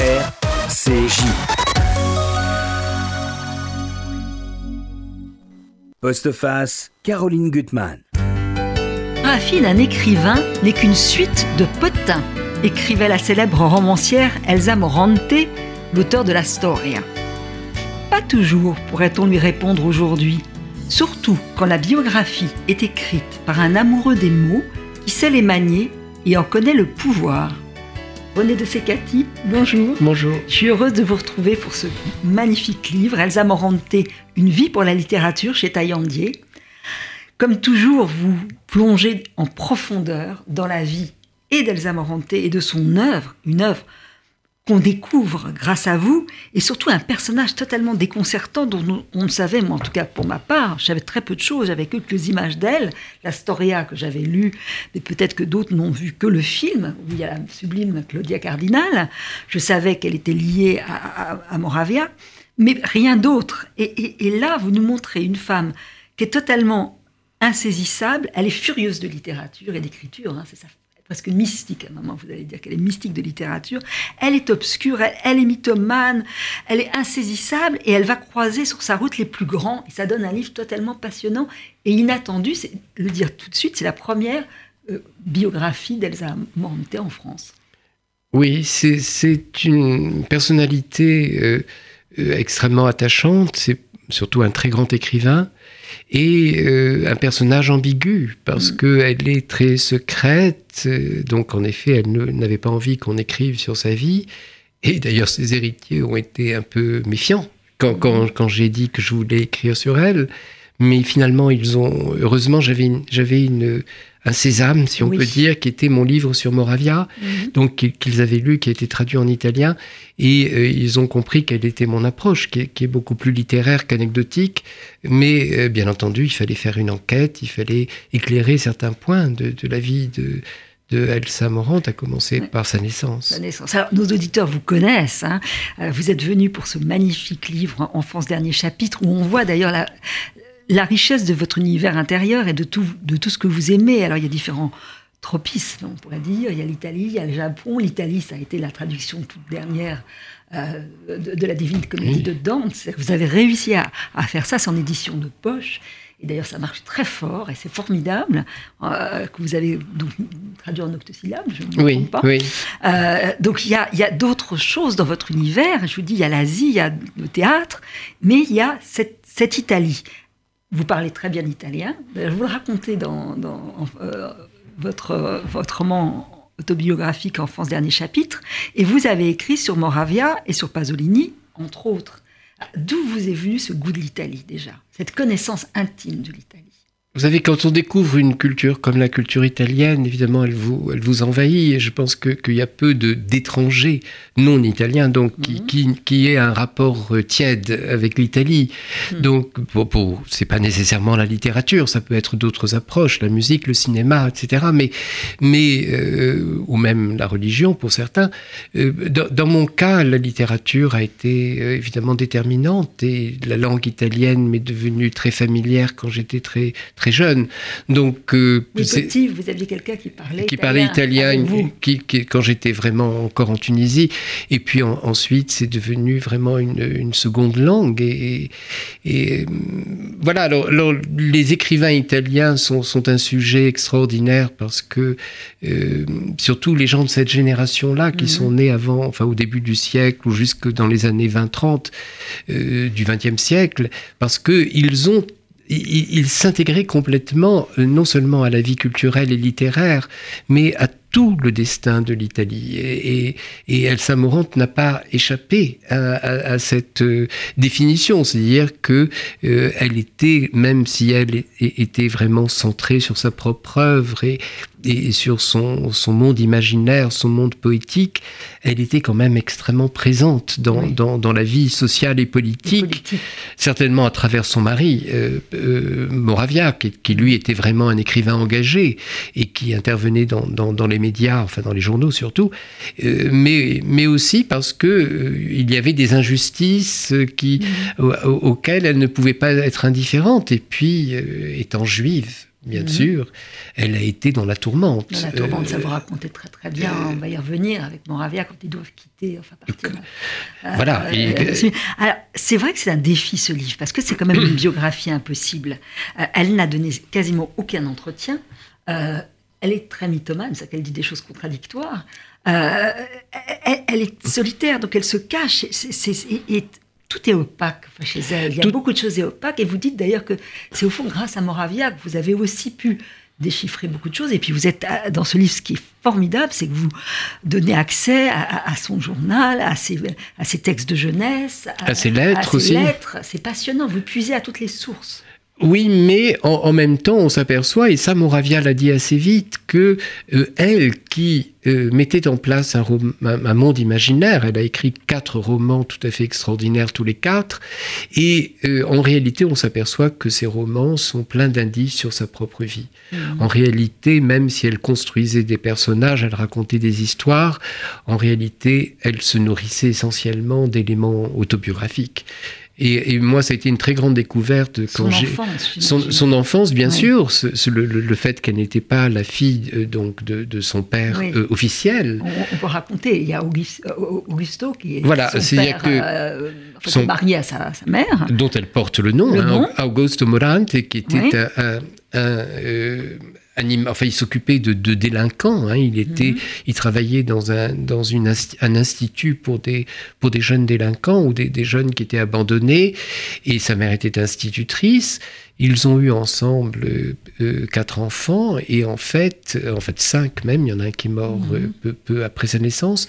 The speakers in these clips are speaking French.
RCJ. Postface, Caroline Gutmann. Fille d'un écrivain n'est qu'une suite de potins, écrivait la célèbre romancière Elsa Morante, l'auteur de la Storia. Pas toujours, pourrait-on lui répondre aujourd'hui, surtout quand la biographie est écrite par un amoureux des mots qui sait les manier et en connaît le pouvoir. René de Secati, bonjour. Bonjour. Je suis heureuse de vous retrouver pour ce magnifique livre, Elsa Morante, Une vie pour la littérature chez Taillandier. Comme toujours, vous plongez en profondeur dans la vie et d'Elsa Morante et de son œuvre, une œuvre qu'on découvre grâce à vous, et surtout un personnage totalement déconcertant dont on, ne savait, moi en tout cas pour ma part, j'avais très peu de choses, j'avais que quelques images d'elle, la Storia que j'avais lue, mais peut-être que d'autres n'ont vu que le film, où il y a la sublime Claudia Cardinal, je savais qu'elle était liée à, Moravia, mais rien d'autre. Et, là, vous nous montrez une femme qui est totalement insaisissable, elle est furieuse de littérature et d'écriture, hein, c'est ça presque mystique, à un moment vous allez dire qu'elle est mystique de littérature, elle est obscure, elle, est mythomane, elle est insaisissable et elle va croiser sur sa route les plus grands. Et ça donne un livre totalement passionnant et inattendu, c'est le dire tout de suite, c'est la première euh, biographie d'Elsa Morante en France. Oui, c'est une personnalité euh, euh, extrêmement attachante, surtout un très grand écrivain et euh, un personnage ambigu parce mm. qu'elle est très secrète. Euh, donc en effet, elle n'avait pas envie qu'on écrive sur sa vie. Et d'ailleurs, ses héritiers ont été un peu méfiants quand, quand, mm. quand j'ai dit que je voulais écrire sur elle. Mais finalement, ils ont. Heureusement, j'avais j'avais une, un sésame, si on peut dire, qui était mon livre sur Moravia, mhm. donc qu'ils avaient lu, qui a été traduit en italien, et euh, ils ont compris quelle était mon approche, qui est, beaucoup plus littéraire qu'anecdotique, mais euh, bien entendu, il fallait faire une enquête, il fallait éclairer certains points de, la vie de, de Elsa Morante, à commencer par sa naissance. naissance. Alors, nos auditeurs vous connaissent. Hein. Euh, vous êtes venu pour ce magnifique livre, Enfance dernier chapitre, où on voit d'ailleurs la, la richesse de votre univers intérieur et de tout, de tout ce que vous aimez. Alors, il y a différents tropismes, on pourrait dire. Il y a l'Italie, il y a le Japon. L'Italie, ça a été la traduction toute dernière euh, de, la Divine Comédie de Dante. Vous avez réussi à, faire ça, c'est en édition de poche. Et d'ailleurs, ça marche très fort et c'est formidable euh, que vous avez donc traduit en octosyllabes, je ne me oui, pas. Oui. Euh, donc il y a, y a d'autres choses dans votre univers. Je vous dis, il y a l'Asie, il y a le théâtre, mais il y a cette, cette Italie. Vous parlez très bien italien. Vous le racontez dans, euh, votre, votre roman autobiographique Enfance dernier chapitre. Et vous avez écrit sur Moravia et sur Pasolini, entre autres. D'où vous est venu ce goût de l'Italie déjà? Cette connaissance intime de l'Italie vous savez, quand on découvre une culture comme la culture italienne, évidemment, elle vous, elle vous envahit. Et je pense qu'il y a peu d'étrangers non italiens, donc qui, mhm. qui, aient un rapport euh, tiède avec l'Italie. Mhm. Donc, pour, pour c'est pas nécessairement la littérature, ça peut être d'autres approches, la musique, le cinéma, etc. Mais, mais euh, ou même la religion pour certains. Euh, dans, mon cas, la littérature a été évidemment déterminante et la langue italienne m'est devenue très familière quand j'étais très très jeune. Donc, euh, petit, vous aviez quelqu'un qui parlait qui parlait italien, qui, quand j'étais vraiment encore en Tunisie. Et puis ensuite, c'est devenu vraiment une, seconde langue. Et, et, voilà. Alors, les écrivains italiens sont, sont, un sujet extraordinaire parce que euh, surtout les gens de cette génération-là qui mhm. sont nés avant, enfin au début du siècle ou jusque dans les années 20-30 euh, du XXe siècle, parce que ils ont il, s'intégrait complètement euh, non seulement à la vie culturelle et littéraire, mais à tout le destin de l'Italie. Et, et, Elsa Morante n'a pas échappé à, cette euh, définition, c'est-à-dire que euh, elle était, même si elle était vraiment centrée sur sa propre œuvre et, et sur son, son, monde imaginaire, son monde poétique, elle était quand même extrêmement présente dans, dans, dans la vie sociale et politique, certainement à travers son mari, euh, Moravia, qui, qui, lui était vraiment un écrivain engagé et qui intervenait dans, dans, dans les médias, enfin dans les journaux surtout, euh, mais, mais aussi parce que euh, il y avait des injustices qui, mmh. auxquelles elle ne pouvait pas être indifférente. Et puis, étant juive, bien mhm. sûr, elle a été dans la tourmente. Dans la tourmente, ça vous racontait très très bien. on va y revenir avec Moravia quand ils doivent quitter, enfin partir. voilà. alors, c'est vrai que c'est un défi ce livre parce que c'est quand même une biographie impossible. elle n'a donné quasiment aucun entretien. Elle est très mythomane, c'est qu'elle dit des choses contradictoires. elle, elle, est solitaire, donc elle se cache. et tout est opaque chez elle. Il y a beaucoup de choses opaques. Et vous dites d'ailleurs que c'est au fond grâce à Moravia que vous avez aussi pu déchiffrer beaucoup de choses. Et puis vous êtes dans ce livre, ce qui est formidable, c'est que vous donnez accès à, son journal, à ses, à ses, textes de jeunesse, à, ses lettres aussi. C'est passionnant. Vous puisez à toutes les sources. Oui, mais en, même temps, on s'aperçoit, et ça Moravia l'a dit assez vite, que euh, elle qui euh, mettait en place un, un, monde imaginaire, elle a écrit quatre romans tout à fait extraordinaires tous les quatre, et euh, en réalité, on s'aperçoit que ces romans sont pleins d'indices sur sa propre vie. Mmh. En réalité, même si elle construisait des personnages, elle racontait des histoires, en réalité, elle se nourrissait essentiellement d'éléments autobiographiques. Et, moi, ça a été une très grande découverte quand j'ai son, enfance, bien sûr, le, fait qu'elle n'était pas la fille euh, donc de, son père euh, officiel. On, peut raconter. Il y a euh, Augusto qui est voilà, son père, que marié à sa, mère, dont elle porte le nom, hein, Augusto Morante, qui était un, un enfin, il s'occupait de, délinquants. Hein. Il était, mhm. il travaillait dans un dans une un institut pour des pour des jeunes délinquants ou des, des, jeunes qui étaient abandonnés. Et sa mère était institutrice. Ils ont eu ensemble euh, euh, quatre enfants et en fait, euh, en fait cinq même. Il y en a un qui est mort mhm. peu, peu, après sa naissance.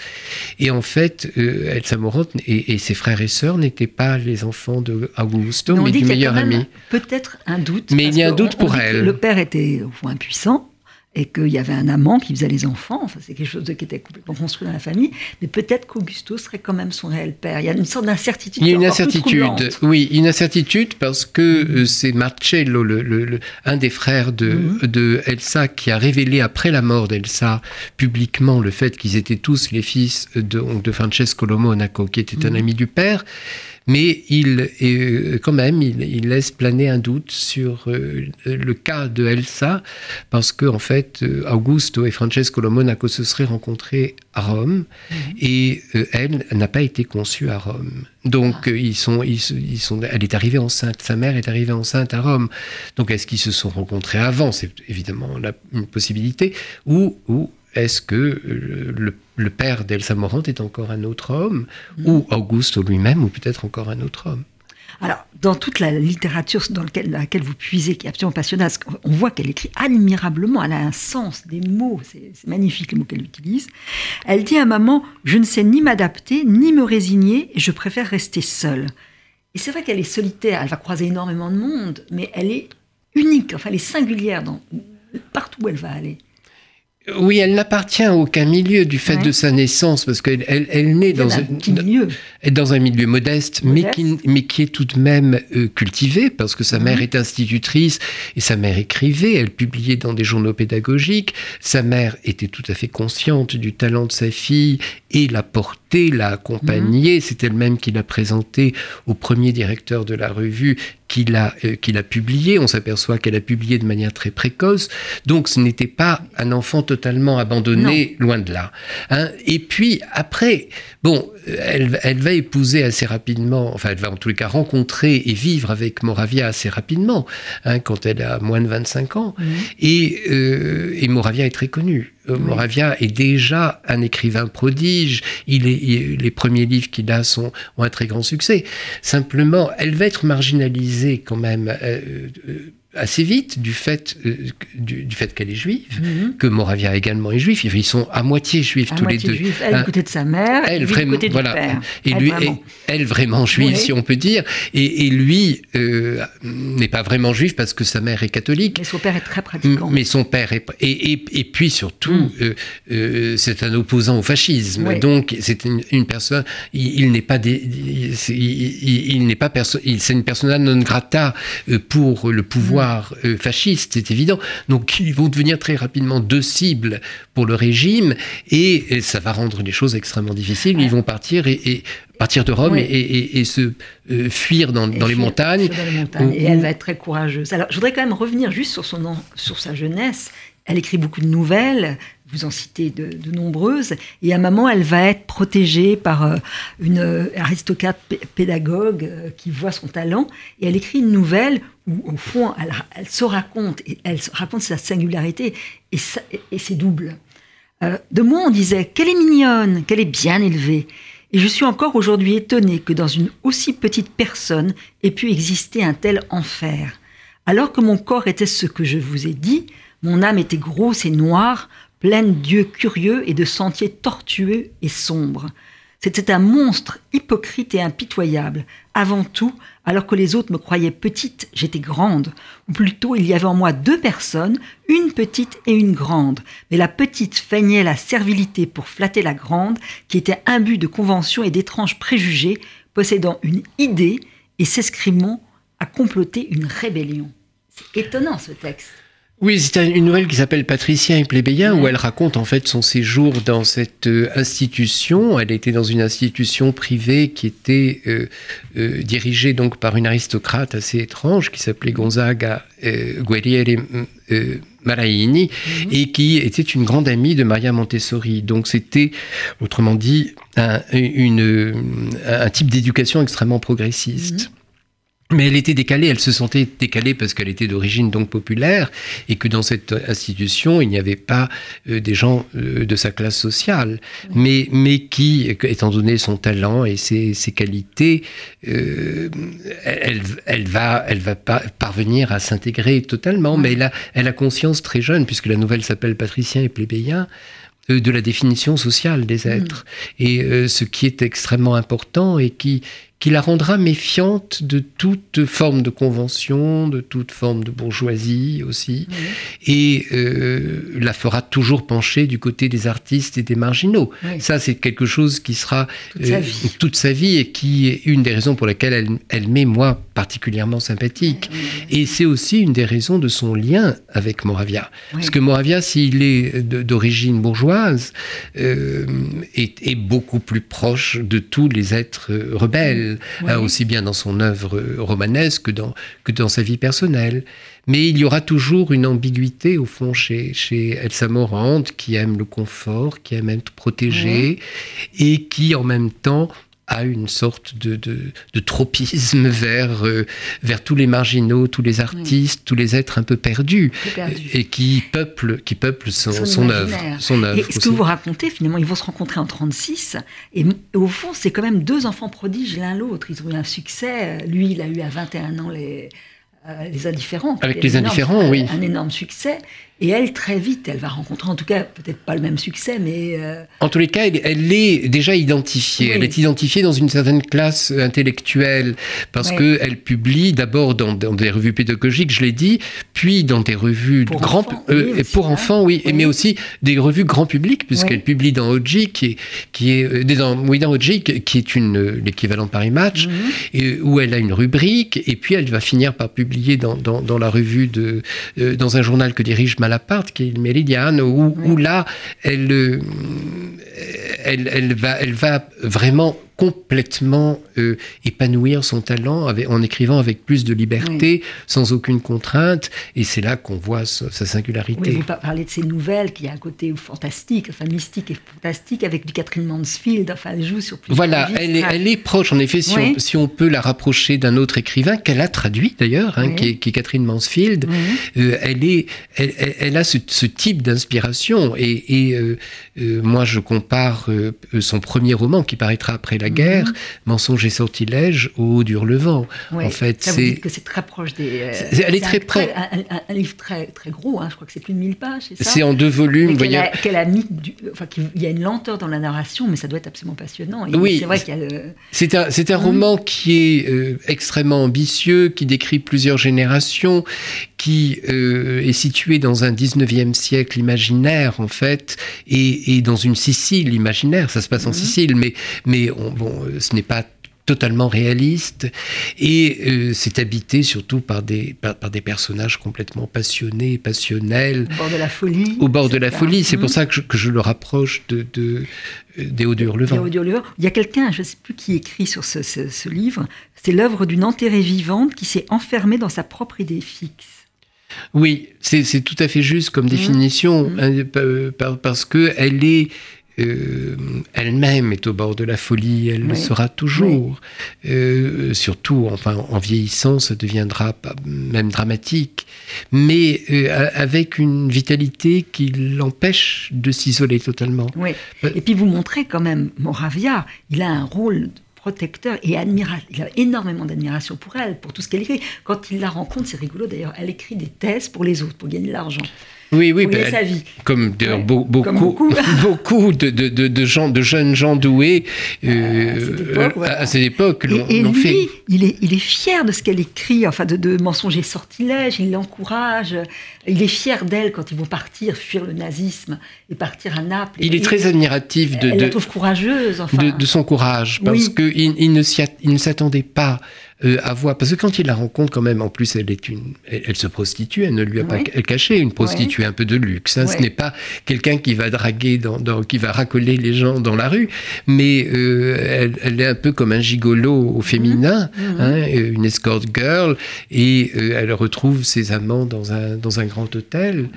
Et en fait, Elsa Morant et, ses frères et sœurs n'étaient pas les enfants de Augusto, mais, du meilleur ami. Peut-être un doute. Mais il y a un doute pour elle. Le père était au fond impuissant et qu'il y avait un amant qui faisait les enfants. Enfin, c'est quelque chose qui était complètement construit dans la famille. Mais peut-être qu'Augusto serait quand même son réel père. Il y a une sorte d'incertitude. Il y a une incertitude, oui, une incertitude parce que euh, c'est Marcello, le, un des frères de, mhm. de, Elsa, qui a révélé après la mort d'Elsa publiquement le fait qu'ils étaient tous les fils de, de Francesco Lomonaco, qui était un mhm. ami du père mais il, euh, quand même, il, laisse planer un doute sur euh, le cas de Elsa, parce que en fait, euh, Augusto et Francesco Monaco se seraient rencontrés à Rome, mhm. et elle n'a pas été conçue à Rome. Donc, ah. ils sont, ils, sont, elle est arrivée enceinte, sa mère est arrivée enceinte à Rome. Donc, est-ce qu'ils se sont rencontrés avant? C'est évidemment la, une possibilité, ou, ou est-ce que le, le père d'Elsa Morante est encore un autre homme, mm. ou Augusto lui-même, ou peut-être encore un autre homme? Alors, dans toute la littérature dans laquelle vous puisez, qui est absolument passionnante, on voit qu'elle écrit admirablement, elle a un sens des mots, c'est magnifique les mots qu'elle utilise. Elle dit à maman, je ne sais ni m'adapter, ni me résigner, et je préfère rester seule. Et c'est vrai qu'elle est solitaire, elle va croiser énormément de monde, mais elle est unique, enfin elle est singulière dans, partout où elle va aller. Oui, elle n'appartient à aucun milieu du fait de sa naissance, parce qu'elle elle, elle naît dans un, milieu. dans un milieu modeste, Mais, qui, mais qui est tout de même euh, cultivé, parce que sa mère mhm. est institutrice et sa mère écrivait, elle publiait dans des journaux pédagogiques. Sa mère était tout à fait consciente du talent de sa fille et la portait, l'a accompagnée. Mhm. C'est elle-même qui l'a présentée au premier directeur de la revue qu'il a, euh, publié. On s'aperçoit qu'elle a publié de manière très précoce. Donc ce n'était pas un enfant totalement abandonné, loin de là. Hein. Et puis après, bon, elle, elle, va épouser assez rapidement, enfin elle va en tous les cas rencontrer et vivre avec Moravia assez rapidement, hein, quand elle a moins de 25 ans. Et, euh, et Moravia est très connue. Euh, Moravia est déjà un écrivain prodige. Il est, les premiers livres qu'il a sont, ont un très grand succès. Simplement, elle va être marginalisée quand même. Euh, euh, assez vite du fait, euh, du, fait qu'elle est juive, mhm. que Moravia également est juif. Ils sont à moitié juifs tous les deux. Elle hein. côté de sa mère, elle vraiment, côté voilà. père. Et elle lui, vraiment. elle vraiment juive, si on peut dire. Et, lui euh, n'est pas vraiment juif parce que sa mère est catholique. Mais son père est très pratiquant. Mais son père est et, et, et puis surtout, mm. euh, c'est un opposant au fascisme. Donc c'est une, personne. Il, n'est pas des, il, n'est pas c'est une persona non grata pour le pouvoir pouvoir euh, fasciste, c'est évident. Donc ils vont devenir très rapidement deux cibles pour le régime et, ça va rendre les choses extrêmement difficiles. Ils vont partir et, partir de Rome et, se euh, fuir dans, les montagnes. Et elle va être très courageuse. Alors je voudrais quand même revenir juste sur, son, sur sa jeunesse. Elle écrit beaucoup de nouvelles, vous en citez de, nombreuses, et à un moment, elle va être protégée par euh, une euh, aristocrate pédagogue euh, qui voit son talent, et elle écrit une nouvelle où, au fond, elle, se raconte, et elle raconte sa singularité, et, et, c'est double. de moi, on disait qu'elle est mignonne, qu'elle est bien élevée, et je suis encore aujourd'hui étonnée que dans une aussi petite personne ait pu exister un tel enfer. Alors que mon corps était ce que je vous ai dit, mon âme était grosse et noire, pleine d'yeux curieux et de sentiers tortueux et sombres. C'était un monstre hypocrite et impitoyable. Avant tout, alors que les autres me croyaient petite, j'étais grande. Ou plutôt, il y avait en moi deux personnes, une petite et une grande. Mais la petite feignait la servilité pour flatter la grande, qui était imbue de conventions et d'étranges préjugés, possédant une idée et s'escrimant à comploter une rébellion. C'est étonnant ce texte. Oui, c'est une nouvelle qui s'appelle Patricien et plébéien, où elle raconte en fait son séjour dans cette euh, institution. Elle était dans une institution privée qui était euh, euh, dirigée donc par une aristocrate assez étrange qui s'appelait Gonzaga Guerriere Maraini mhm. et qui était une grande amie de Maria Montessori. Donc c'était, autrement dit, un, une, un type d'éducation extrêmement progressiste. Mhm. Mais elle était décalée, elle se sentait décalée parce qu'elle était d'origine donc populaire et que dans cette institution, il n'y avait pas euh, des gens euh, de sa classe sociale, mais, mais qui, étant donné son talent et ses, ses qualités, euh, elle, elle, va, elle va pas parvenir à s'intégrer totalement. Mais elle a, elle a conscience très jeune, puisque la nouvelle s'appelle Patricien et plébéien, de la définition sociale des êtres. Et ce qui est extrêmement important et qui, qui la rendra méfiante de toute forme de convention, de toute forme de bourgeoisie aussi, et euh, la fera toujours pencher du côté des artistes et des marginaux. Ça, c'est quelque chose qui sera euh, toute, sa vie et qui est une des raisons pour lesquelles elle, elle m'est, moi, particulièrement sympathique. Et c'est aussi une des raisons de son lien avec Moravia. Parce que Moravia, s'il est d'origine bourgeoise, euh, est, est beaucoup plus proche de tous les êtres rebelles. Hein, aussi bien dans son œuvre romanesque que dans, que dans sa vie personnelle. Mais il y aura toujours une ambiguïté, au fond, chez, chez Elsa Morante, qui aime le confort, qui aime être protégée, et qui, en même temps, a une sorte de, de, tropisme vers, euh, vers tous les marginaux, tous les artistes, tous les êtres un peu perdus, et qui peuplent, qui peuplent son, son, œuvre, son œuvre. Et ce que vous racontez, finalement, ils vont se rencontrer en 36, et, au fond, c'est quand même deux enfants prodiges l'un l'autre. Ils ont eu un succès. Lui, il a eu à 21 ans les, euh, les indifférents. Avec les indifférents, oui. Un énorme succès. Et elle, très vite, elle va rencontrer, en tout cas, peut-être pas le même succès, mais... Euh, en tous les cas, elle, est déjà identifiée. Elle est identifiée dans une certaine classe intellectuelle, parce que qu'elle publie d'abord dans, des revues pédagogiques, je l'ai dit, puis dans des revues pour grand, enfants, euh, pour hein. enfants, oui, mais aussi des revues grand public, puisqu'elle publie dans Oji, qui est, qui est euh, dans, oui, dans Oji, qui est une l'équivalent de Paris Match, mhm. et, où elle a une rubrique, et puis elle va finir par publier dans, dans, dans la revue de, dans un journal que dirige Mal Malaparte, qui est une méridiane, où, là, elle, euh, elle, elle, va, elle va vraiment complètement euh, épanouir son talent en écrivant avec plus de liberté, sans aucune contrainte. Et c'est là qu'on voit sa, singularité. Oui, vous parlez de ces nouvelles qui a un côté fantastique, enfin mystique et fantastique, avec du Catherine Mansfield. Enfin, elle joue sur plusieurs Voilà, elle est, elle est, proche. En effet, si, on, si on, peut la rapprocher d'un autre écrivain qu'elle a traduit d'ailleurs, hein, qui, qui, est Catherine Mansfield, euh, elle, est, elle, elle, a ce, ce type d'inspiration. Et, et euh, moi, je compare son premier roman qui paraîtra après la guerre, mhm. Mensonge et sortilège au haut du Hurlevent. en fait, c'est que c'est très proche des. Euh, elle est très près. Un, livre très très gros, hein, je crois que c'est plus de 1000 pages. C'est en deux volumes. Qu'elle a, qu a, mis, enfin, il y a une lenteur dans la narration, mais ça doit être absolument passionnant. oui, c'est vrai qu'il y a le. C'est un, c'est un mhm. roman qui est euh, extrêmement ambitieux, qui décrit plusieurs générations, qui euh, est situé dans un 19e siècle imaginaire en fait, et, et dans une Sicile imaginaire. Ça se passe en mhm. Sicile, mais mais on, bon, ce n'est pas totalement réaliste et euh, c'est habité surtout par des, par, des personnages complètement passionnés, passionnels. Au bord de la folie. Au bord de la folie. C'est pour mmh. ça que je, que je, le rapproche de, de, Déo Hurlevent. Il y a quelqu'un, je ne sais plus qui écrit sur ce, ce, livre, c'est l'œuvre d'une enterrée vivante qui s'est enfermée dans sa propre idée fixe. Oui, c'est tout à fait juste comme mmh. définition, mmh. Hein, parce qu'elle est euh, elle-même est au bord de la folie, elle le sera toujours. Euh, surtout, enfin, en vieillissant, ça deviendra même dramatique, mais euh, avec une vitalité qui l'empêche de s'isoler totalement. Oui. Et puis vous montrez quand même, Moravia, il a un rôle protecteur et admirateur. Il a énormément d'admiration pour elle, pour tout ce qu'elle écrit. Quand il la rencontre, c'est rigolo d'ailleurs, elle écrit des thèses pour les autres, pour gagner de l'argent. Oui, oui, ben, Comme, beaucoup, beaucoup, de, de, de, gens, de jeunes gens doués euh, à cette époque, l'ont et, lui, fait. Il est, il est fier de ce qu'elle écrit, enfin de, de mensonges et sortilèges, il l'encourage, il est fier d'elle quand ils vont partir, fuir le nazisme et partir à Naples. Il est très admiratif de, de, courageuse, enfin. de, son courage, parce qu'il il ne s'attendait pas euh, à voir. Parce que quand il la rencontre, quand même, en plus, elle est une, elle, se prostitue, elle ne lui a pas caché une prostituée un peu de luxe. Hein. Ce n'est pas quelqu'un qui va draguer, dans, qui va racoler les gens dans la rue, mais euh, elle, est un peu comme un gigolo au féminin, mhm. Mhm. Hein, une escort girl, et euh, elle retrouve ses amants dans un, dans un grand hôtel.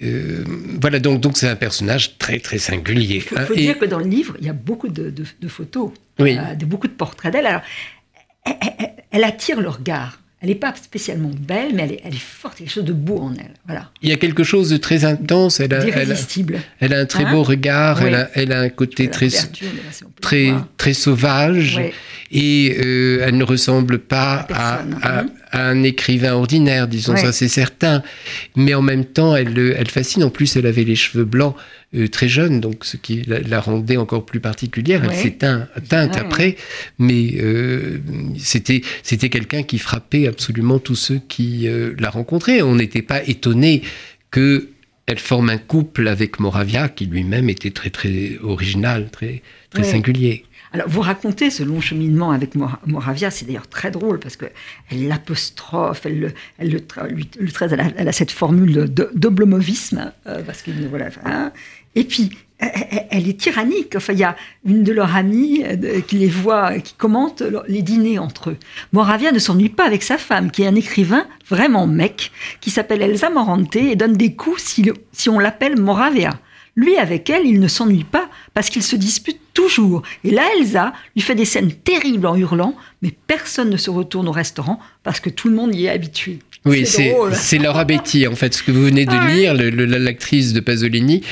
Mhm. voilà, donc donc c'est un personnage très très singulier. Il faut, hein. dire que dans le livre, il y a beaucoup de, de, photos, de, beaucoup de portraits d'elle. Alors, elle, attire le regard. Elle n'est pas spécialement belle, mais elle est, elle est, forte, il y a quelque chose de beau en elle. Voilà. Il y a quelque chose de très intense. Elle a, elle a, elle a un très beau hein? regard, elle, a, elle, a, un côté très, très, très sauvage, et euh, elle ne ressemble pas à, à, un écrivain ordinaire, disons ça, c'est certain. Mais en même temps, elle, elle fascine. En plus, elle avait les cheveux blancs. Euh, très jeune, donc ce qui la, rendait encore plus particulière. Elle s'est teinte après, mais euh, c'était c'était quelqu'un qui frappait absolument tous ceux qui euh, la rencontraient. On n'était pas étonné que elle forme un couple avec Moravia, qui lui-même était très très original, très très singulier. Alors, vous racontez ce long cheminement avec Moravia, c'est d'ailleurs très drôle parce qu'elle l'apostrophe, elle, le, elle le, lui, elle, a, cette formule d'oblomovisme, parce qu'il voilà, hein, et puis, elle est tyrannique. Enfin, il y a une de leurs amies euh, qui les voit, qui commente les dîners entre eux. Moravia ne s'ennuie pas avec sa femme, qui est un écrivain vraiment mec, qui s'appelle Elsa Morante et donne des coups si, si on l'appelle Moravia. Lui, avec elle, il ne s'ennuie pas parce qu'ils se disputent toujours. Et là, Elsa lui fait des scènes terribles en hurlant, mais personne ne se retourne au restaurant parce que tout le monde y est habitué. Oui, c'est Laura Betty, en fait, ce que vous venez de ah lire, l'actrice de Pasolini,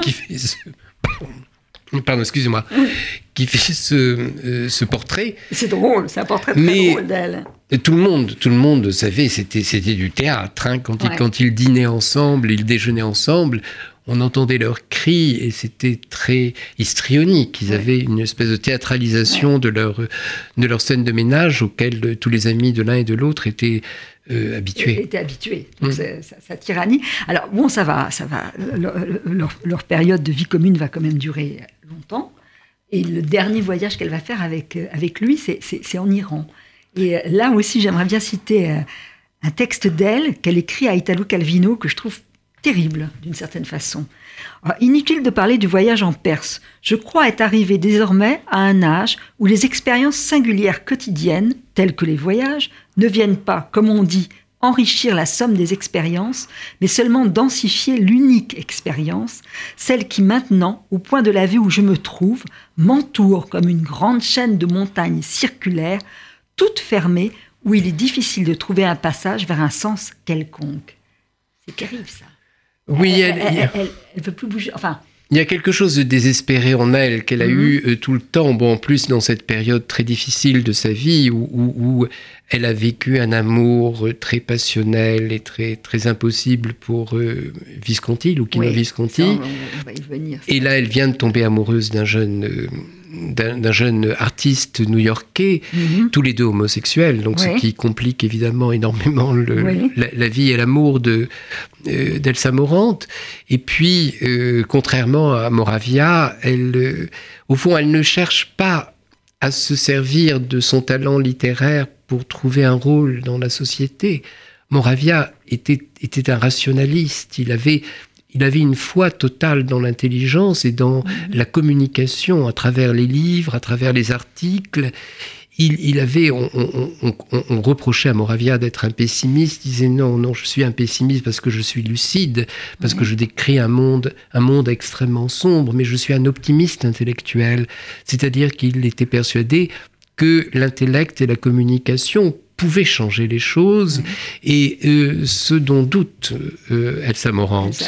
qui, fait ce... Pardon, excusez-moi. Qui fait ce, euh, ce portrait. C'est drôle, c'est un portrait très drôle d'elle. Tout le monde, tout le monde savait, c'était c'était du théâtre. Hein, quand, ils, quand ils dînaient ensemble, ils déjeunaient ensemble, on entendait leurs cris et c'était très histrionique. Ils avaient une espèce de théâtralisation de leur de leur scène de ménage auquel tous les amis de l'un et de l'autre étaient euh, habitués. Étaient habitués. Donc mmh. ça, tyrannie. Alors bon, ça va, ça va. Leur, période de vie commune va quand même durer longtemps. Et le dernier voyage qu'elle va faire avec avec lui, c'est en Iran. Et là aussi, j'aimerais bien citer euh, un texte d'elle qu'elle écrit à Italo Calvino que je trouve terrible d'une certaine façon. inutile de parler du voyage en Perse. Je crois être arrivé désormais à un âge où les expériences singulières quotidiennes, telles que les voyages, ne viennent pas, comme on dit, enrichir la somme des expériences, mais seulement densifier l'unique expérience, celle qui maintenant, au point de la vue où je me trouve, m'entoure comme une grande chaîne de montagnes circulaires, toutes fermées, où il est difficile de trouver un passage vers un sens quelconque. C'est terrible ça. Oui, elle, elle, peut plus bouger. Enfin. Il y a quelque chose de désespéré en elle qu'elle a mhm. eu euh, tout le temps. Bon, en plus, dans cette période très difficile de sa vie où, où, elle a vécu un amour euh, très passionnel et très, très impossible pour euh, Visconti, ou oui, Visconti. on, va y venir, et là, elle vient de tomber amoureuse d'un jeune. D'un jeune artiste new-yorkais, mhm. tous les deux homosexuels, donc ce qui complique évidemment énormément la, vie et l'amour de euh, d'Elsa Morante. Et puis, euh, contrairement à Moravia, elle, euh, au fond, elle ne cherche pas à se servir de son talent littéraire pour trouver un rôle dans la société. Moravia était, était un rationaliste. Il avait, il avait une foi totale dans l'intelligence et dans mm-hmm. la communication à travers les livres, à travers les articles il, avait, on, reprochait à Moravia d'être un pessimiste. Il disait non, non, je suis un pessimiste parce que je suis lucide, parce que je décris un monde, un monde extrêmement sombre, mais je suis un optimiste intellectuel. C'est-à-dire qu'il était persuadé que l'intellect et la communication pouvait changer les choses et euh, ce dont doute euh, Elsa Morante.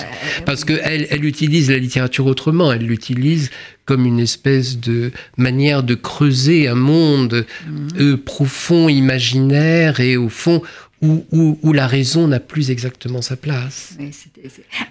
Parce qu'elle elle utilise la littérature autrement, elle l'utilise comme une espèce de manière de creuser un monde mhm. euh, profond, imaginaire et au fond où, la raison n'a plus exactement sa place.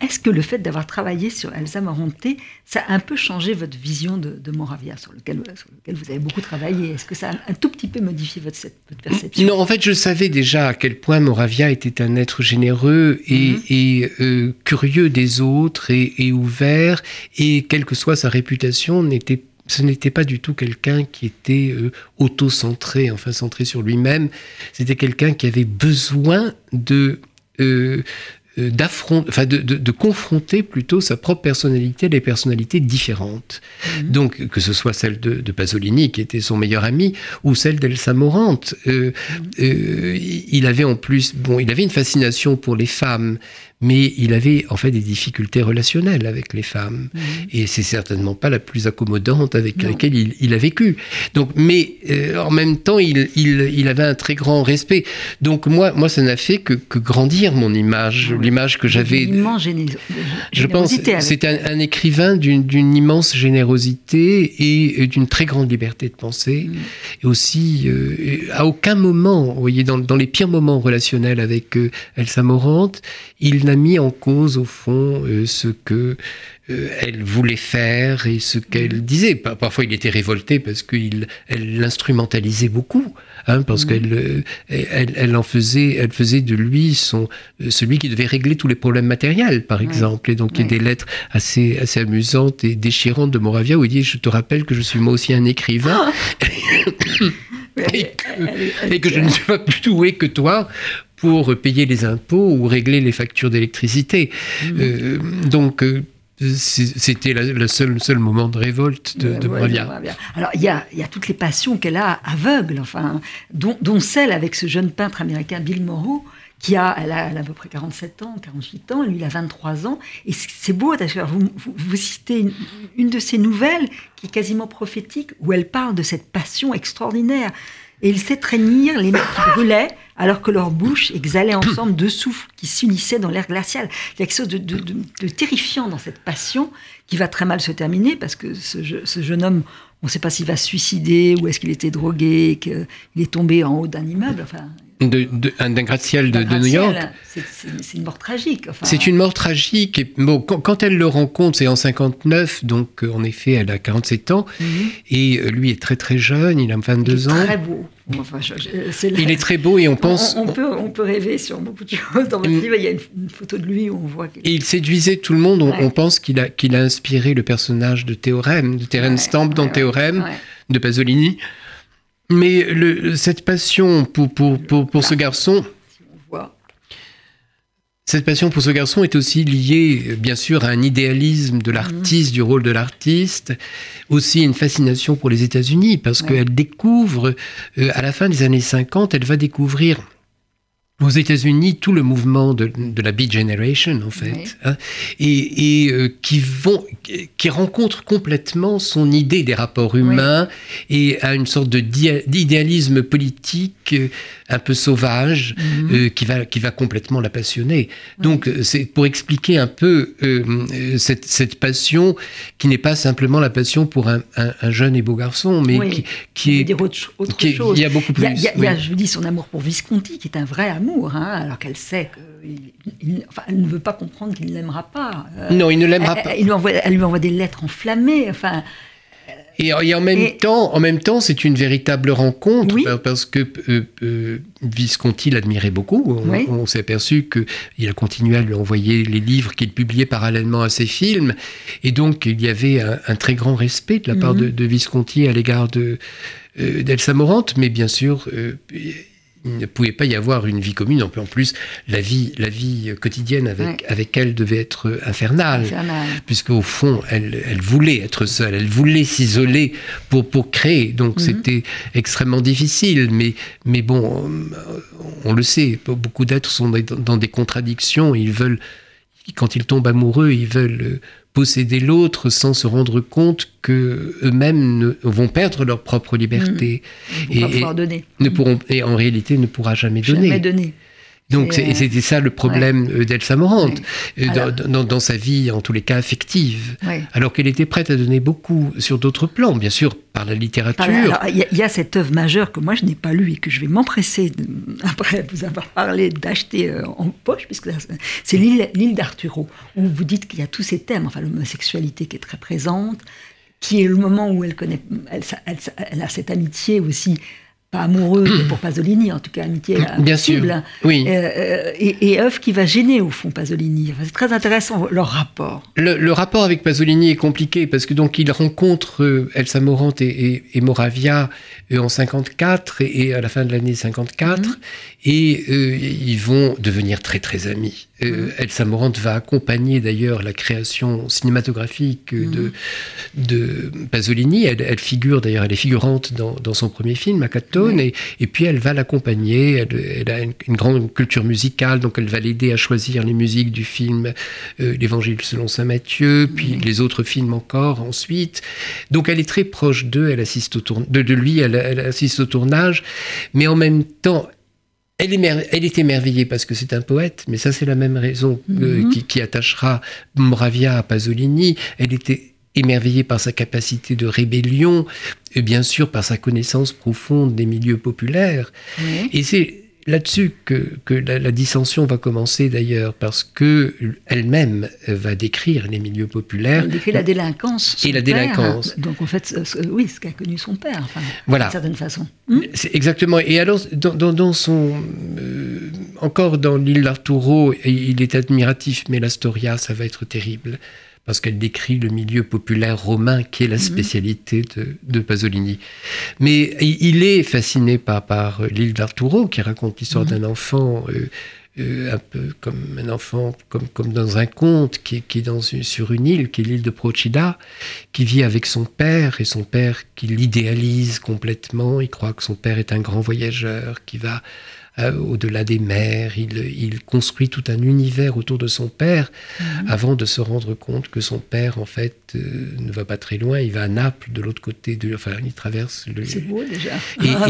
Est-ce que le fait d'avoir travaillé sur Elsa Moronté, ça a un peu changé votre vision de, Moravia, sur lequel, vous avez beaucoup travaillé? Est-ce que ça a un tout petit peu modifié votre, perception? Non, en fait, je savais déjà à quel point Moravia était un être généreux et, mhm. euh, curieux des autres et, et ouvert, et quelle que soit sa réputation, n'était pas ce n'était pas du tout quelqu'un qui était euh, auto-centré, enfin centré sur lui-même. C'était quelqu'un qui avait besoin de euh, euh, enfin de, confronter plutôt sa propre personnalité à des personnalités différentes. Mhm. Donc, que ce soit celle de, Pasolini, qui était son meilleur ami, ou celle d'Elsa Morante. Mhm. il avait en plus, bon, il avait une fascination pour les femmes, mais il avait en fait des difficultés relationnelles avec les femmes. Mhm. Et c'est certainement pas la plus accommodante avec laquelle il, a vécu. Donc, mais euh, en même temps, il, il, avait un très grand respect. Donc moi, moi ça n'a fait que, que, grandir mon image, l'image que j'avais. Je pense c'est un, écrivain d'une immense générosité et d'une très grande liberté de penser. Mhm. Et aussi, euh, à aucun moment, vous voyez, dans, dans, les pires moments relationnels avec euh, Elsa Morante, il n'a mis en cause, au fond, euh, ce que euh, elle voulait faire et ce qu'elle mm. disait. Parfois, il était révolté parce qu'elle l'instrumentalisait beaucoup, hein, parce mm. qu'elle euh, elle, en faisait, elle faisait de lui son, celui qui devait régler tous les problèmes matériels, par exemple. Et donc, il y a des lettres assez, assez amusantes et déchirantes de Moravia où il dit Je te rappelle que je suis moi aussi un écrivain. et que je ne suis pas plus doué que toi pour payer les impôts ou régler les factures d'électricité. Mmh. Euh, donc, euh, c'était le seul, seul moment de révolte de, de Alors, il y a, y a, toutes les passions qu'elle a aveugles, enfin, dont, dont, celle avec ce jeune peintre américain Bill Morrow, qui a, elle a, à peu près 47 ans, 48 ans, lui il a 23 ans. Et c'est beau, d'ailleurs, vous, vous, citez une, une, de ses nouvelles qui est quasiment prophétique, où elle parle de cette passion extraordinaire. Et il sait traînir les mecs qui brûlaient alors que leurs bouches exhalaient ensemble deux souffles qui s'unissaient dans l'air glacial. Il y a quelque chose de, terrifiant dans cette passion qui va très mal se terminer parce que ce, jeune homme, on ne sait pas s'il va se suicider ou est-ce qu'il était drogué, qu'il est tombé en haut d'un immeuble. Enfin, d'un gratte-ciel de, New York. C'est une mort tragique. c'est une mort tragique. Et, bon, quand, elle le rencontre, c'est en 59, donc euh, en effet, elle a 47 ans. Mhm. Et euh, lui est très très jeune, il a 22 ans. Très beau. il est très beau et on pense. On, peut, on peut rêver sur beaucoup de choses. Dans votre mm. livre, il y a une, photo de lui où on voit. Et il séduisait tout le monde. On, pense qu'il a, qu'il a inspiré le personnage de Théorème, de Terence Stamp dans Théorème, de Pasolini. Mais cette passion pour, pour, pour, ce garçon, cette passion pour ce garçon est aussi liée, bien sûr, à un idéalisme de l'artiste, du rôle de l'artiste, aussi une fascination pour les États-Unis, parce qu'elle découvre, euh, à la fin des années 50, elle va découvrir aux États-Unis tout le mouvement de, la Beat Generation en fait hein, et, et euh, qui vont qui rencontre complètement son idée des rapports humains et a une sorte d'idéalisme politique euh, un peu sauvage mhm. euh, qui va qui va complètement la passionner donc c'est pour expliquer un peu cette, cette, passion qui n'est pas simplement la passion pour un, un, jeune et beau garçon mais qui, qui est autre, autre qui, chose. il y a beaucoup plus il y a, je vous dis son amour pour Visconti qui est un vrai amour Hein, alors qu'elle sait qu'elle enfin, ne veut pas comprendre qu'il ne l'aimera pas. Euh, non, il ne l'aimera pas. Elle, lui envoie, elle lui envoie des lettres enflammées. Enfin, Et, en même temps, en même temps, c'est une véritable rencontre parce que euh, euh, Visconti l'admirait beaucoup. On, s'est aperçu qu'il a continué à lui envoyer les livres qu'il publiait parallèlement à ses films, et donc il y avait un, très grand respect de la part de, de, Visconti à l'égard de d'Elsa Morante, mais bien sûr il ne pouvait pas y avoir une vie commune. En plus, la vie, la vie quotidienne avec, avec elle devait être infernale, puisque au fond, elle, elle voulait être seule, elle voulait s'isoler pour, pour créer. Donc mhm. c'était extrêmement difficile. Mais, mais bon, on le sait, beaucoup d'êtres sont dans des contradictions. Ils veulent, quand ils tombent amoureux, ils veulent posséder l'autre sans se rendre compte que eux-mêmes vont perdre leur propre liberté mmh. et, donner. ne pourront et en réalité ne pourra jamais donner. Jamais donner. Donc euh, c'était ça le problème euh, d'Elsa Morante, euh, dans, sa vie, en tous les cas affective. Alors qu'elle était prête à donner beaucoup sur d'autres plans, bien sûr, par la littérature. Il y, a cette œuvre majeure que moi je n'ai pas lue et que je vais m'empresser, après vous avoir parlé, d'acheter en poche, puisque c'est l'île d'Arturo, où vous dites qu'il y a tous ces thèmes, enfin l'homosexualité qui est très présente, qui est le moment où elle connaît, elle a cette amitié aussi pas amoureux pour Pasolini, en tout cas amitié Bien sûr, oui. Euh, euh, et, et, œuvre qui va gêner au fond Pasolini. c'est très intéressant leur rapport. Le, rapport avec Pasolini est compliqué parce que donc il rencontre euh, Elsa Morante et, Moravia en 54 et, à la fin de l'année 54 mhm. et ils vont devenir très très amis. Mhm. Elsa Morante va accompagner d'ailleurs la création cinématographique de, mhm. de Pasolini. Elle, figure d'ailleurs, elle est figurante dans, dans son premier film, Akato et, puis elle va l'accompagner. Elle, a une, grande culture musicale, donc elle va l'aider à choisir les musiques du film euh, L'Évangile selon saint Matthieu, puis les autres films encore ensuite. Donc elle est très proche d'eux, elle assiste au tour, de, lui, elle, assiste au tournage, mais en même temps, elle est, elle est, émerveillée parce que c'est un poète, mais ça c'est la même raison euh, mhm. qui, qui, attachera Moravia à Pasolini. Elle était émerveillé par sa capacité de rébellion, et bien sûr par sa connaissance profonde des milieux populaires. Et c'est là-dessus que, que la, dissension va commencer d'ailleurs, parce que elle-même va décrire les milieux populaires. Elle décrit la délinquance. Et la délinquance. Donc en fait, oui, ce qu'a connu son père, enfin, voilà. d'une certaine façon. Hmm exactement. Et alors, dans, dans, son. Euh, encore dans l'île d'Arturo, il est admiratif, mais l'Astoria, ça va être terrible parce qu'elle décrit le milieu populaire romain qui est la mhm. spécialité de, Pasolini. Mais il est fasciné par, par l'île d'Arturo qui raconte l'histoire mhm. d'un enfant. Euh, euh, un peu comme un enfant, comme, comme dans un conte, qui, qui est dans sur une île, qui est l'île de Procida, qui vit avec son père, et son père qui l'idéalise complètement, il croit que son père est un grand voyageur, qui va euh, au-delà des mers. Il, construit tout un univers autour de son père mhm. avant de se rendre compte que son père, en fait, euh, ne va pas très loin. Il va à Naples, de l'autre côté de. Enfin, il traverse le. C'est beau déjà. Et, ah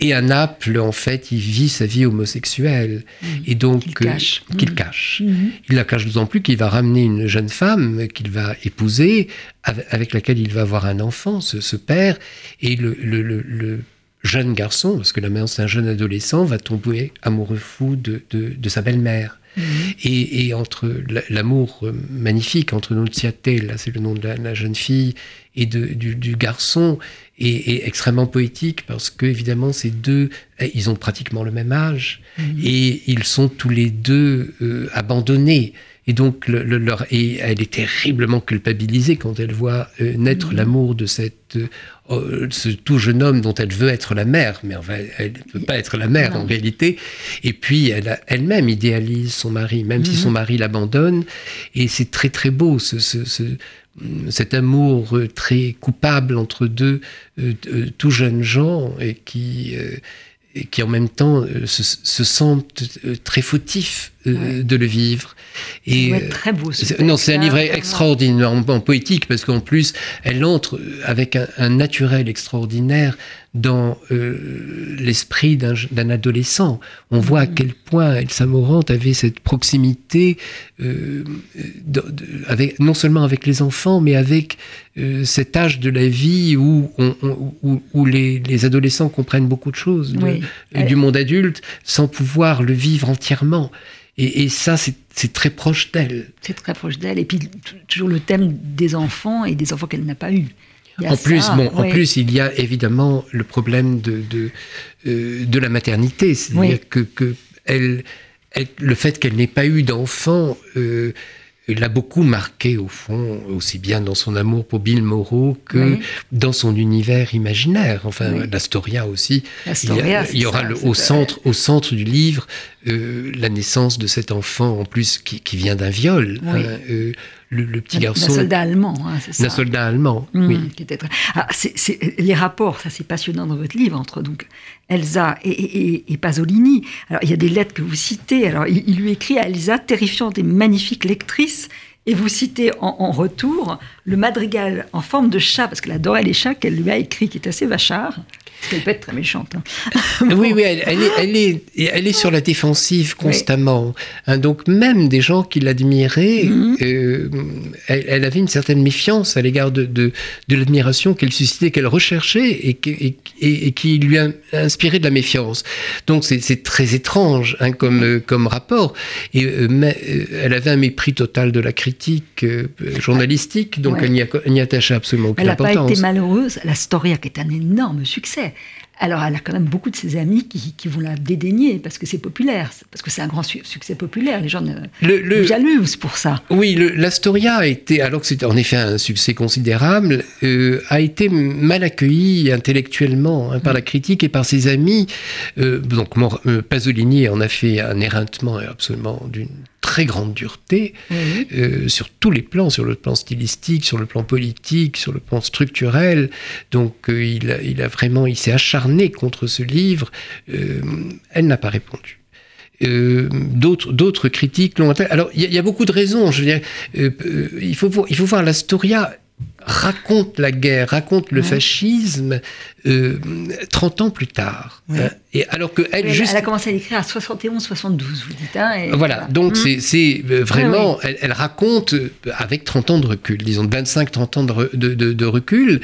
et, à Naples, en fait, il vit sa vie homosexuelle. Mhm. Et donc. Qu'il cache. Euh, qu'il mhm. cache. Il la cache d'autant plus qu'il va ramener une jeune femme qu'il va épouser, avec laquelle il va avoir un enfant, ce, père. Et le, le, le jeune garçon, parce que la mère c'est un jeune adolescent, va tomber amoureux fou de, de, sa belle-mère. Mhm. Et, et, entre l'amour euh, magnifique entre Nunziate, là c'est le nom de la, jeune fille, et de, du, du, garçon, est, extrêmement poétique parce que évidemment ces deux, eh, ils ont pratiquement le même âge mhm. et ils sont tous les deux euh, abandonnés. Et donc, le, leur, et elle est terriblement culpabilisée quand elle voit euh, naître mhm. l'amour de cette, euh, ce tout jeune homme dont elle veut être la mère, mais elle ne peut pas être la mère en réalité. Et puis, elle elle-même idéalise son mari, même si son mhm. mari l'abandonne. Et c'est très très beau ce, ce, ce, cet amour euh, très coupable entre deux tout jeunes gens et qui et qui en même temps se, se sentent très fautifs euh, de le vivre. Et, euh, très beau. non, c'est un livre extraordinairement poétique parce qu'en plus, elle entre avec un, naturel extraordinaire dans euh, l'esprit d'un adolescent. On voit à mm. quel point Elsa Morante avait cette proximité, avec, non seulement avec les enfants, mais avec cet âge de la vie où, où, les, adolescents comprennent beaucoup de choses du monde adulte sans pouvoir le vivre entièrement. Et, ça, c'est très proche d'elle. C'est très proche d'elle. Et puis, toujours le thème des enfants et des enfants qu'elle n'a pas eus. En plus, bon, en plus, il y a évidemment le problème de de, euh, de la maternité, c'est-à-dire que, que elle, le fait qu'elle n'ait pas eu d'enfant euh, l'a beaucoup marqué au fond, aussi bien dans son amour pour Bill Moreau que dans son univers imaginaire. Enfin, l'Astoria aussi. il y, aura le, au centre, au centre du livre euh, la naissance de cet enfant en plus qui, qui vient d'un viol. Hein, euh, le, petit garçon. Un soldat allemand, hein, c'est ça. Un soldat allemand, mmh, oui. Qui était... ah, les rapports, ça c'est passionnant dans votre livre entre donc Elsa et, et, Pasolini. Alors il y a des lettres que vous citez. Alors il, lui écrit à Elsa, terrifiante et magnifique lectrice. Et vous citez en, en, retour le madrigal en forme de chat, parce qu'elle adorait les chats qu'elle lui a écrit, qui est assez vachard. Qu'elle peut être très méchante. Hein. Oui, oui, elle, est, elle, est, elle est sur la défensive constamment. Hein, donc même des gens qui l'admiraient, mhm. euh, elle, avait une certaine méfiance à l'égard de, de, l'admiration qu'elle suscitait, qu'elle recherchait et, et, qui lui a inspiré de la méfiance. Donc c'est très étrange hein, comme, euh, comme rapport. Et, euh, mais, elle avait un mépris total de la critique journalistique, donc elle n'y attachait absolument aucune importance. Elle n'a pas été malheureuse. La Storia, qui est un énorme succès, alors, elle a quand même beaucoup de ses amis qui, vont la dédaigner parce que c'est populaire, parce que c'est un grand succès populaire. Les gens le, le, jalousent pour ça. Oui, l'Astoria a été, alors que c'était en effet un succès considérable, euh, a été mal accueilli intellectuellement hein, par la critique et par ses amis. Euh, donc, euh, Pasolini en a fait un éreintement absolument d'une très grande dureté euh, sur tous les plans, sur le plan stylistique, sur le plan politique, sur le plan structurel. Donc euh, il, a, il, a, vraiment, il s'est acharné contre ce livre. Euh, elle n'a pas répondu. d'autres d'autres critiques l'ont alors il y, y, a beaucoup de raisons je veux dire il faut il faut voir l'Astoria raconte la guerre, raconte le fascisme euh, 30 ans plus tard. Hein. et alors que elle, juste... elle a commencé à l'écrire à 71-72, vous dites. Hein, voilà, donc mmh. c'est euh, vraiment, elle, raconte euh, avec 30 ans de recul, disons 25-30 ans de, de, de, recul,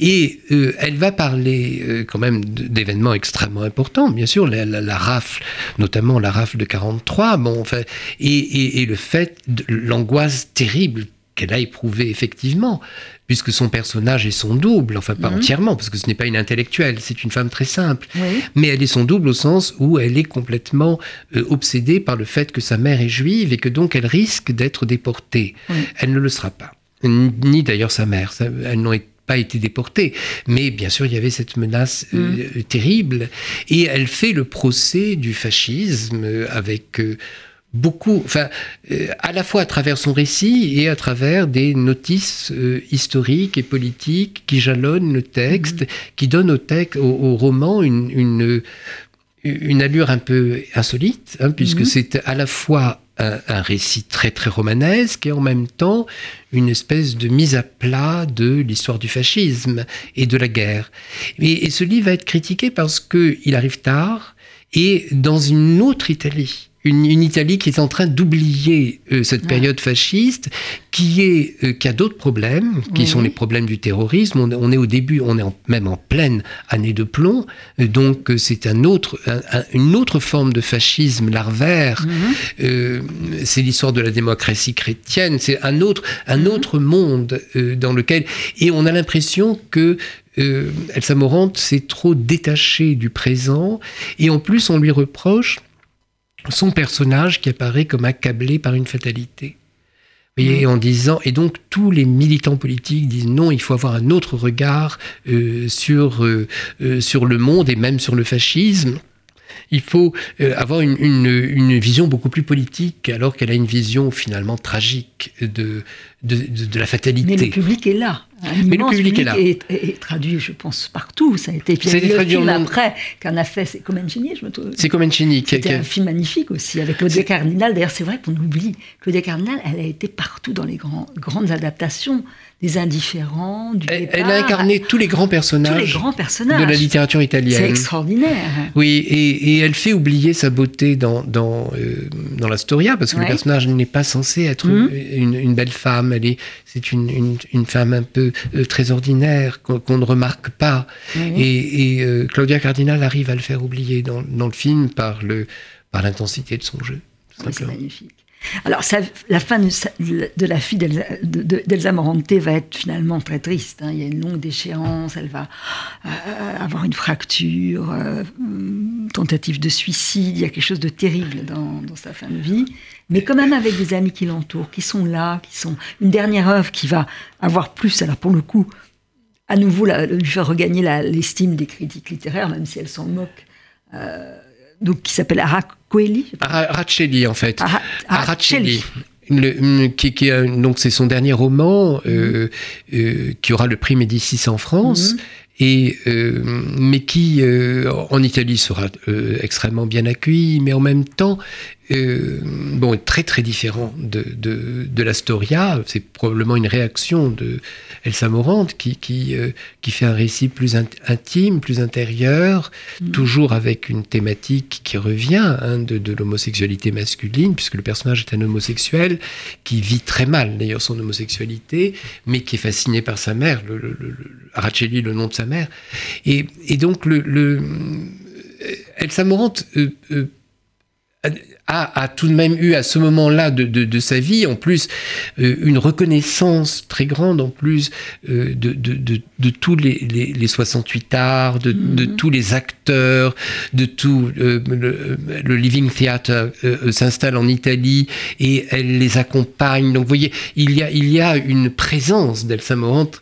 et euh, elle va parler quand même d'événements extrêmement importants, bien sûr, la, la, rafle, notamment la rafle de 43, bon, enfin, et, et, et le fait, l'angoisse terrible qu'elle a éprouvé effectivement, puisque son personnage est son double, enfin pas mhm. entièrement, parce que ce n'est pas une intellectuelle, c'est une femme très simple, mais elle est son double au sens où elle est complètement euh, obsédée par le fait que sa mère est juive et que donc elle risque d'être déportée. Elle ne le sera pas, ni d'ailleurs sa mère, elles n'ont pas été déportées. Mais bien sûr, il y avait cette menace euh, mhm. terrible. Et elle fait le procès du fascisme avec euh, beaucoup, enfin, euh, à la fois à travers son récit et à travers des notices euh, historiques et politiques qui jalonnent le texte, mhm. qui donnent au, texte, au, roman une, une, une, allure un peu insolite, hein, puisque mhm. c'est à la fois un, récit très très romanesque et en même temps une espèce de mise à plat de l'histoire du fascisme et de la guerre. Et, et ce livre va être critiqué parce qu'il arrive tard et dans une autre Italie une, Italie qui est en train d'oublier euh, cette période fasciste, qui, est, euh, qui a d'autres problèmes, qui sont les problèmes du terrorisme. On, est au début, on est même en pleine année de plomb, euh, donc c'est un autre, une autre forme de fascisme larvaire. Mhm. c'est l'histoire de la démocratie chrétienne, c'est un autre, un mhm. autre monde dans lequel... Et on a l'impression que Elsa Morante s'est trop détachée du présent, et en plus on lui reproche son personnage qui apparaît comme accablé par une fatalité. voyez, en disant, et donc tous les militants politiques disent non, il faut avoir un autre regard euh, sur, euh, euh, sur le monde et même sur le fascisme il faut avoir une, une, vision beaucoup plus politique, alors qu'elle a une vision finalement tragique de, de, la fatalité. Mais le public est là. Mais le public, est là. Est, traduit, je pense, partout. Ça a été, ça a été traduit film après qu'en a fait, c'est Comencini, je me trouve. C'est Comencini. C'était un film magnifique aussi, avec Claudia Cardinal. D'ailleurs, c'est vrai qu'on oublie. Claudia Cardinal, elle a été partout dans les grands, grandes adaptations des indifférents, du elle, elle, a incarné tous les grands personnages, les grands personnages. de la littérature italienne. C'est extraordinaire. Oui, et, et, elle fait oublier sa beauté dans, dans, euh, dans la Storia, parce que le personnage n'est pas censé être mmh. une, une, belle femme. Elle est, c'est une, une, une, femme un peu euh, très ordinaire qu'on ne remarque pas. Et, et euh, Claudia Cardinal arrive à le faire oublier dans, dans le film par le par l'intensité de son jeu. c'est magnifique. Alors, la fin de, la fille d'Elsa Morante va être finalement très triste. Hein. Il y a une longue déchéance, elle va euh, avoir une fracture, euh, tentative de suicide, il y a quelque chose de terrible dans, sa fin de vie. Mais quand même avec des amis qui l'entourent, qui sont là, qui sont... Une dernière œuvre qui va avoir plus, alors pour le coup, à nouveau lui faire regagner l'estime des critiques littéraires, même si elles s'en moquent. Euh, donc qui s'appelle. Aracelli en fait. Aracelli. Le, qui, qui, donc c'est son dernier roman euh, euh, qui aura le prix Médicis en France mhm. et euh, mais qui en Italie sera extrêmement bien accueilli mais en même temps euh, bon, très très différent de, de, de la Storia. C'est probablement une réaction de Elsa Morante qui, qui, euh, qui fait un récit plus intime, plus intérieur, mm. toujours avec une thématique qui revient hein, de, de l'homosexualité masculine, puisque le personnage est un homosexuel qui vit très mal d'ailleurs son homosexualité, mais qui est fasciné par sa mère, le, le, le, Araceli, le nom de sa mère. Et, et donc le, le Elsa Morante euh, a, tout de même eu à ce moment-là de, de, sa vie, en plus, euh, une reconnaissance très grande, en plus, euh, de, tous les, les, les 68 arts, de, mm-hmm. tous les acteurs, de tout euh, le, Living Theatre s'installe en Italie et elle les accompagne. Donc, vous voyez, il y a, il y a une présence d'Elsa Morante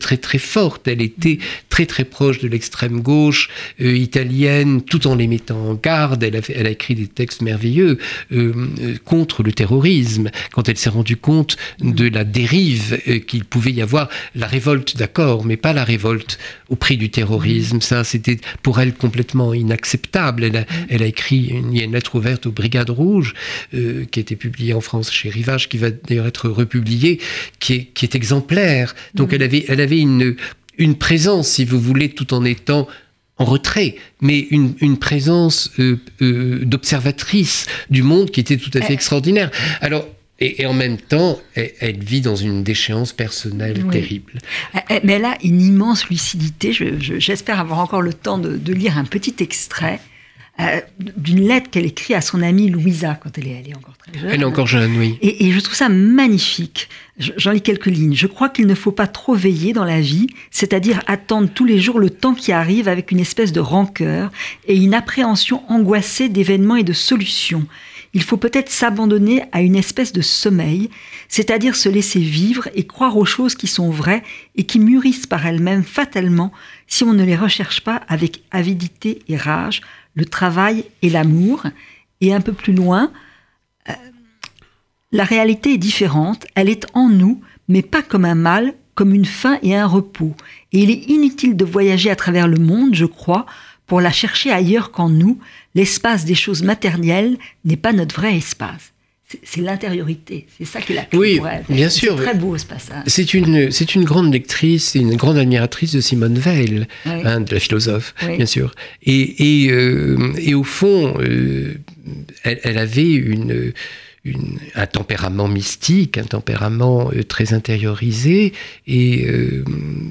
très, très forte. Elle était très, très proche de l'extrême gauche italienne, tout en les mettant en garde. Elle a, elle a écrit des textes merveilleux euh, contre le terrorisme, quand elle s'est rendue compte de la dérive euh, qu'il pouvait y avoir, la révolte, d'accord, mais pas la révolte au prix du terrorisme. Ça, c'était pour elle complètement inacceptable. Elle a, elle a écrit une, une lettre ouverte aux Brigades Rouges, euh, qui a été publiée en France chez Rivage, qui va d'ailleurs être republiée, qui est, qui est exemplaire. Donc elle avait, elle avait une, une présence, si vous voulez, tout en étant en retrait, mais une, une présence euh, euh, d'observatrice du monde qui était tout à fait extraordinaire. Alors, et, en même temps, elle, vit dans une déchéance personnelle terrible. Mais elle a une immense lucidité. J'espère avoir encore le temps de, de lire un petit extrait euh, d'une lettre qu'elle écrit à son amie Louisa quand elle est, elle est encore très jeune. Elle est encore jeune, oui. Et, je trouve ça magnifique. J'en lis quelques lignes. Je crois qu'il ne faut pas trop veiller dans la vie, c'est-à-dire attendre tous les jours le temps qui arrive avec une espèce de rancœur et une appréhension angoissée d'événements et de solutions. Il faut peut-être s'abandonner à une espèce de sommeil, c'est-à-dire se laisser vivre et croire aux choses qui sont vraies et qui mûrissent par elles-mêmes fatalement si on ne les recherche pas avec avidité et rage, le travail et l'amour. Et un peu plus loin, euh, la réalité est différente, elle est en nous, mais pas comme un mal, comme une faim et un repos. Et il est inutile de voyager à travers le monde, je crois, pour la chercher ailleurs qu'en nous. L'espace des choses matérielles n'est pas notre vrai espace c'est l'intériorité. C'est ça qui est la clé oui, pour elle. bien sûr. C'est très beau ce passage. C'est une, c'est une grande lectrice, une grande admiratrice de Simone Veil, hein, de la philosophe, bien sûr. Et, et, euh, et au fond, euh, elle, elle, avait une, une, un tempérament mystique, un tempérament euh, très intériorisé et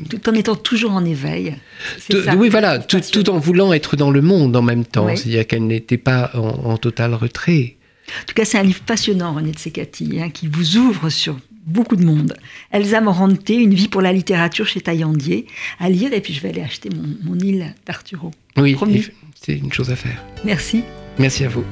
tout en étant toujours en éveil. Ça, oui, voilà, tout, tout, en voulant être dans le monde en même temps. C'est-à-dire qu'elle n'était pas en, en total retrait. En tout cas, c'est un livre passionnant, René de Secati, hein, qui vous ouvre sur beaucoup de monde. Elsa Morante, Une vie pour la littérature chez Taillandier, à lire, et puis je vais aller acheter mon, mon île d'Arturo. Oui, c'est une chose à faire. Merci. Merci à vous.